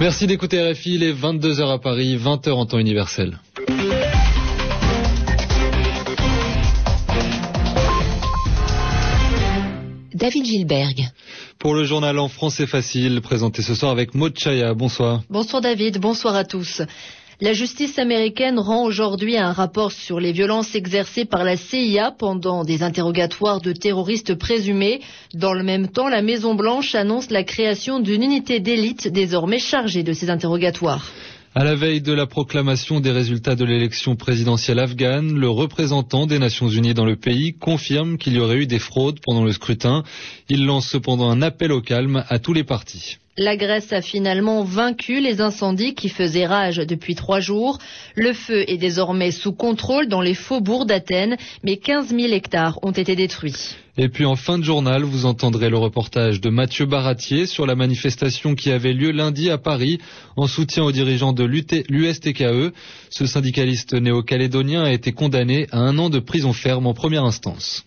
Merci d'écouter RFI, il est 22h à Paris, 20h en temps universel. David Gilberg. Pour le journal en français facile, présenté ce soir avec Maud Chaya. Bonsoir. Bonsoir David, bonsoir à tous. La justice américaine rend aujourd'hui un rapport sur les violences exercées par la CIA pendant des interrogatoires de terroristes présumés. Dans le même temps, la Maison-Blanche annonce la création d'une unité d'élite désormais chargée de ces interrogatoires. À la veille de la proclamation des résultats de l'élection présidentielle afghane, le représentant des Nations Unies dans le pays confirme qu'il y aurait eu des fraudes pendant le scrutin. Il lance cependant un appel au calme à tous les partis. La Grèce a finalement vaincu les incendies qui faisaient rage depuis trois jours. Le feu est désormais sous contrôle dans les faubourgs d'Athènes, mais 15 000 hectares ont été détruits. Et puis en fin de journal, vous entendrez le reportage de Mathieu Baratier sur la manifestation qui avait lieu lundi à Paris en soutien aux dirigeants de l'USTKE. Ce syndicaliste néo-calédonien a été condamné à un an de prison ferme en première instance.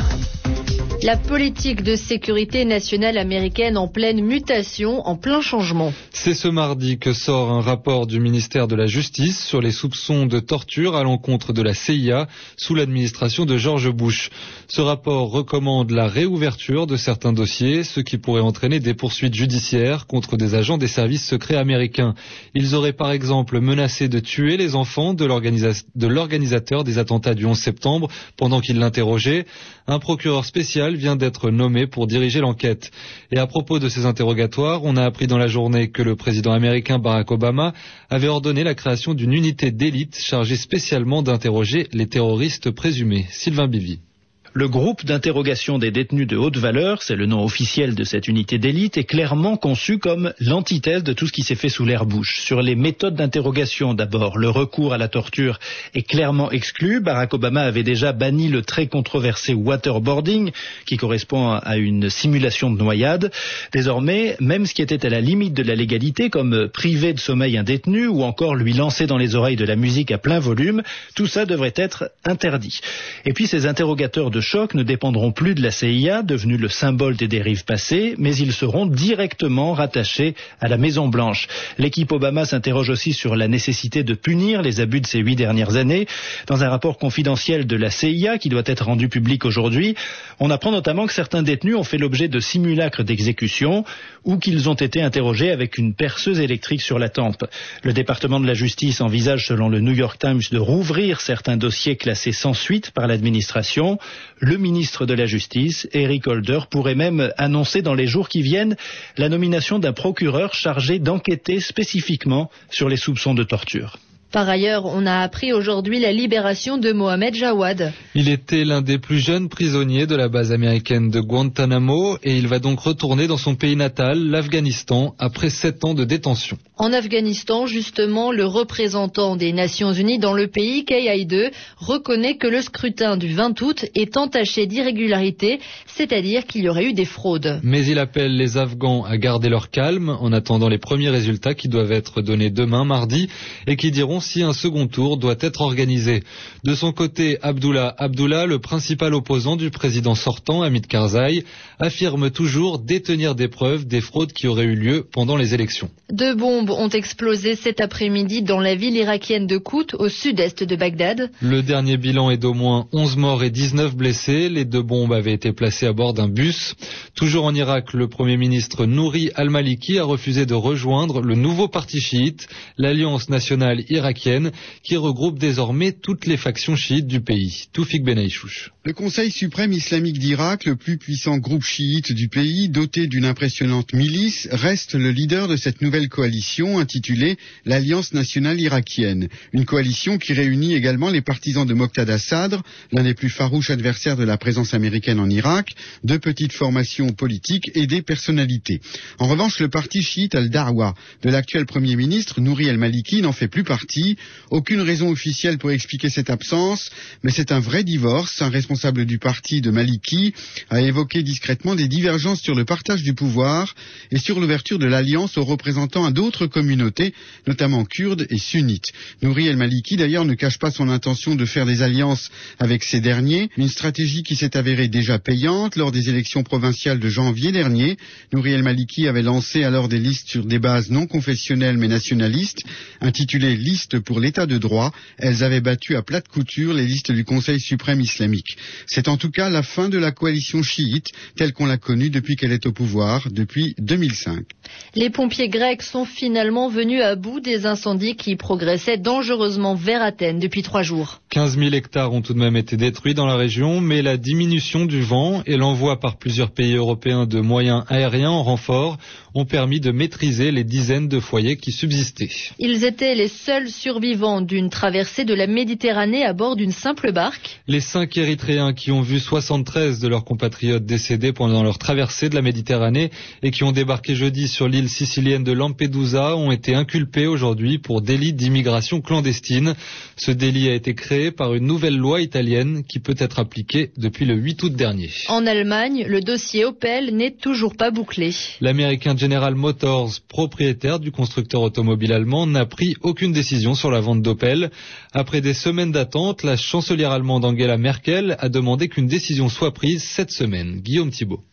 La politique de sécurité nationale américaine en pleine mutation, en plein changement. C'est ce mardi que sort un rapport du ministère de la Justice sur les soupçons de torture à l'encontre de la CIA sous l'administration de George Bush. Ce rapport recommande la réouverture de certains dossiers, ce qui pourrait entraîner des poursuites judiciaires contre des agents des services secrets américains. Ils auraient par exemple menacé de tuer les enfants de l'organisateur des attentats du 11 septembre pendant qu'il l'interrogeait. Un procureur spécial vient d'être nommé pour diriger l'enquête. Et à propos de ces interrogatoires, on a appris dans la journée que le président américain Barack Obama avait ordonné la création d'une unité d'élite chargée spécialement d'interroger les terroristes présumés. Sylvain Bivy. Le groupe d'interrogation des détenus de haute valeur, c'est le nom officiel de cette unité d'élite, est clairement conçu comme l'antithèse de tout ce qui s'est fait sous l'air Bush. Sur les méthodes d'interrogation, d'abord, le recours à la torture est clairement exclu. Barack Obama avait déjà banni le très controversé waterboarding, qui correspond à une simulation de noyade. Désormais, même ce qui était à la limite de la légalité, comme priver de sommeil un détenu ou encore lui lancer dans les oreilles de la musique à plein volume, tout ça devrait être interdit. Et puis ces interrogateurs de choc ne dépendront plus de la CIA, devenue le symbole des dérives passées, mais ils seront directement rattachés à la Maison Blanche. L'équipe Obama s'interroge aussi sur la nécessité de punir les abus de ces huit dernières années. Dans un rapport confidentiel de la CIA qui doit être rendu public aujourd'hui, on apprend notamment que certains détenus ont fait l'objet de simulacres d'exécution ou qu'ils ont été interrogés avec une perceuse électrique sur la tempe. Le département de la justice envisage, selon le New York Times, de rouvrir certains dossiers classés sans suite par l'administration le ministre de la Justice, Eric Holder, pourrait même annoncer dans les jours qui viennent la nomination d'un procureur chargé d'enquêter spécifiquement sur les soupçons de torture. Par ailleurs, on a appris aujourd'hui la libération de Mohamed Jawad. Il était l'un des plus jeunes prisonniers de la base américaine de Guantanamo et il va donc retourner dans son pays natal, l'Afghanistan, après sept ans de détention. En Afghanistan, justement, le représentant des Nations Unies dans le pays, Kay Haïde, reconnaît que le scrutin du 20 août est entaché d'irrégularités, c'est-à-dire qu'il y aurait eu des fraudes. Mais il appelle les Afghans à garder leur calme en attendant les premiers résultats qui doivent être donnés demain, mardi, et qui diront si un second tour doit être organisé. De son côté, Abdullah Abdullah, le principal opposant du président sortant, Hamid Karzai, affirme toujours détenir des preuves des fraudes qui auraient eu lieu pendant les élections. Deux bombes ont explosé cet après-midi dans la ville irakienne de Kout, au sud-est de Bagdad. Le dernier bilan est d'au moins 11 morts et 19 blessés. Les deux bombes avaient été placées à bord d'un bus. Toujours en Irak, le premier ministre Nouri al-Maliki a refusé de rejoindre le nouveau parti chiite, l'Alliance nationale irakienne qui regroupe désormais toutes les factions chiites du pays. Toufik Benaïchouch. Le Conseil suprême islamique d'Irak, le plus puissant groupe chiite du pays, doté d'une impressionnante milice, reste le leader de cette nouvelle coalition intitulée l'Alliance nationale irakienne. Une coalition qui réunit également les partisans de Moqtada Sadr, l'un des plus farouches adversaires de la présence américaine en Irak, de petites formations politiques et des personnalités. En revanche, le parti chiite al-Darwa de l'actuel premier ministre Nouri al-Maliki n'en fait plus partie Aucune raison officielle pour expliquer cette absence, mais c'est un vrai divorce. Un responsable du parti de Maliki a évoqué discrètement des divergences sur le partage du pouvoir et sur l'ouverture de l'alliance aux représentants d'autres communautés, notamment kurdes et sunnites. Nouri El Maliki d'ailleurs ne cache pas son intention de faire des alliances avec ces derniers, une stratégie qui s'est avérée déjà payante lors des élections provinciales de janvier dernier. Nouri El Maliki avait lancé alors des listes sur des bases non confessionnelles mais nationalistes, intitulées Liste pour l'état de droit. Elles avaient battu à plate couture les listes du Conseil suprême islamique. C'est en tout cas la fin de la coalition chiite telle qu'on l'a connue depuis qu'elle est au pouvoir, depuis 2005. Les pompiers grecs sont finalement venus à bout des incendies qui progressaient dangereusement vers Athènes depuis trois jours. 15 000 hectares ont tout de même été détruits dans la région, mais la diminution du vent et l'envoi par plusieurs pays européens de moyens aériens en renfort ont permis de maîtriser les dizaines de foyers qui subsistaient. Ils étaient les seuls survivants d'une traversée de la Méditerranée à bord d'une simple barque. Les cinq Érythréens qui ont vu 73 de leurs compatriotes décédés pendant leur traversée de la Méditerranée et qui ont débarqué jeudi sur l'île sicilienne de Lampedusa ont été inculpés aujourd'hui pour délit d'immigration clandestine. Ce délit a été créé par une nouvelle loi italienne qui peut être appliquée depuis le 8 août dernier. En Allemagne, le dossier Opel n'est toujours pas bouclé. L'américain General Motors, propriétaire du constructeur automobile allemand, n'a pris aucune décision sur la vente d'Opel. Après des semaines d'attente, la chancelière allemande Angela Merkel a demandé qu'une décision soit prise cette semaine. Guillaume Thibault.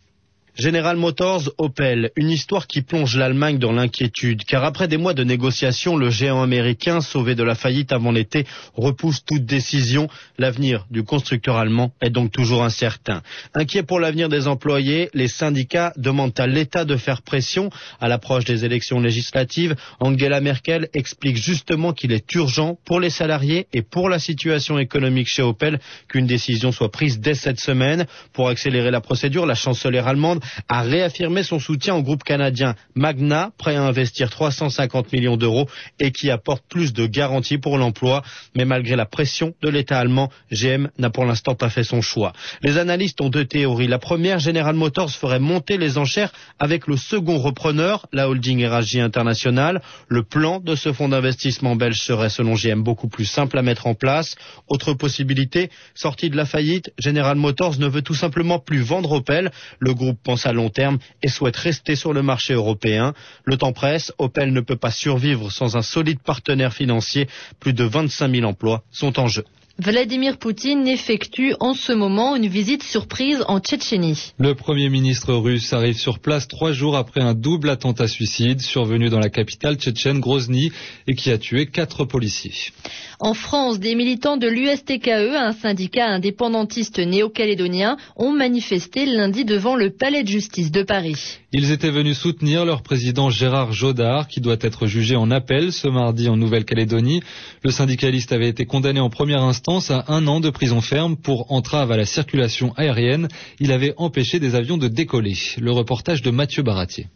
General Motors, Opel, une histoire qui plonge l'Allemagne dans l'inquiétude, car après des mois de négociations, le géant américain, sauvé de la faillite avant l'été, repousse toute décision. L'avenir du constructeur allemand est donc toujours incertain. Inquiet pour l'avenir des employés, les syndicats demandent à l'État de faire pression. À l'approche des élections législatives, Angela Merkel explique justement qu'il est urgent pour les salariés et pour la situation économique chez Opel qu'une décision soit prise dès cette semaine. Pour accélérer la procédure, la chancelière allemande a réaffirmé son soutien au groupe canadien Magna, prêt à investir 350 millions d'euros et qui apporte plus de garanties pour l'emploi. Mais malgré la pression de l'État allemand, GM n'a pour l'instant pas fait son choix. Les analystes ont deux théories. La première, General Motors ferait monter les enchères avec le second repreneur, la holding Eragie International. Le plan de ce fonds d'investissement belge serait selon GM beaucoup plus simple à mettre en place. Autre possibilité, sortie de la faillite, General Motors ne veut tout simplement plus vendre Opel. Le groupe à long terme et souhaite rester sur le marché européen. Le temps presse, Opel ne peut pas survivre sans un solide partenaire financier. Plus de 25 000 emplois sont en jeu. Vladimir Poutine effectue en ce moment une visite surprise en Tchétchénie. Le Premier ministre russe arrive sur place trois jours après un double attentat suicide survenu dans la capitale tchétchène Grozny et qui a tué quatre policiers. En France, des militants de l'USTKE, un syndicat indépendantiste néo-calédonien, ont manifesté lundi devant le palais de justice de Paris. Ils étaient venus soutenir leur président Gérard Jodard qui doit être jugé en appel ce mardi en Nouvelle-Calédonie. Le syndicaliste avait été condamné en première instance à un an de prison ferme pour entrave à la circulation aérienne. Il avait empêché des avions de décoller. Le reportage de Mathieu Baratier.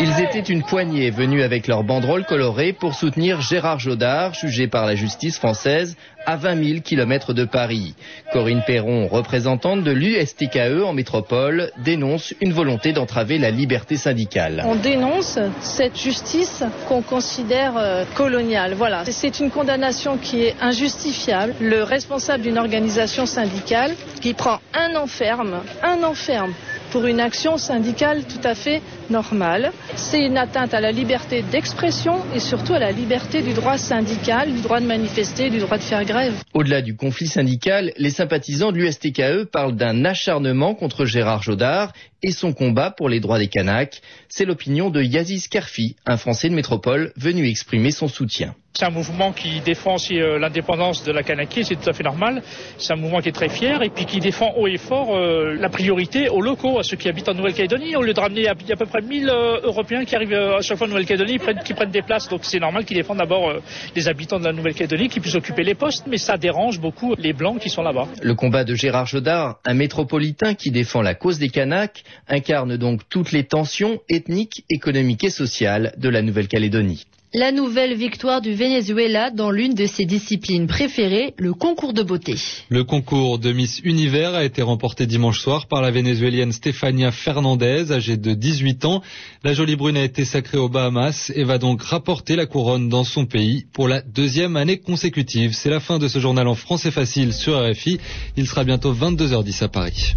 Ils étaient une poignée venus avec leur banderole colorée pour soutenir Gérard Jodard, jugé par la justice française à 20 000 kilomètres de Paris. Corinne Perron, représentante de l'USTKE en métropole, dénonce une volonté d'entraver la liberté syndicale. On dénonce cette justice qu'on considère euh, coloniale. C'est une condamnation qui est injustifiable. Le responsable d'une organisation syndicale qui prend un enferme, un enferme pour une action syndicale tout à fait normale. C'est une atteinte à la liberté d'expression et surtout à la liberté du droit syndical, du droit de manifester, du droit de faire grève. Au-delà du conflit syndical, les sympathisants de l'USTKE parlent d'un acharnement contre Gérard Jodard et son combat pour les droits des Kanaks. C'est l'opinion de Yazis Karfi, un Français de métropole venu exprimer son soutien. C'est un mouvement qui défend aussi euh, l'indépendance de la Kanaky, c'est tout à fait normal. C'est un mouvement qui est très fier et puis qui défend haut et fort euh, la priorité aux locaux, à ceux qui habitent en Nouvelle-Calédonie. Au lieu de ramener à peu près 1000 euh, Européens qui arrivent à chaque fois en Nouvelle-Calédonie, qui prennent des places. Donc c'est normal qu'ils défendent d'abord les habitants de la Nouvelle-Calédonie qui puissent occuper les postes, mais ça dérange beaucoup les Blancs qui sont là-bas. Le combat de Gérard Jodard, un métropolitain qui défend la cause des Kanaks, incarne donc toutes les tensions ethniques, économiques et sociales de la Nouvelle-Calédonie. La nouvelle victoire du Venezuela dans l'une de ses disciplines préférées, le concours de beauté. Le concours de Miss Univers a été remporté dimanche soir par la vénézuélienne Stefania Fernandez, âgée de 18 ans. La jolie brune a été sacrée aux Bahamas et va donc rapporter la couronne dans son pays pour la deuxième année consécutive. C'est la fin de ce journal en français facile sur RFI. Il sera bientôt 22h10 à Paris.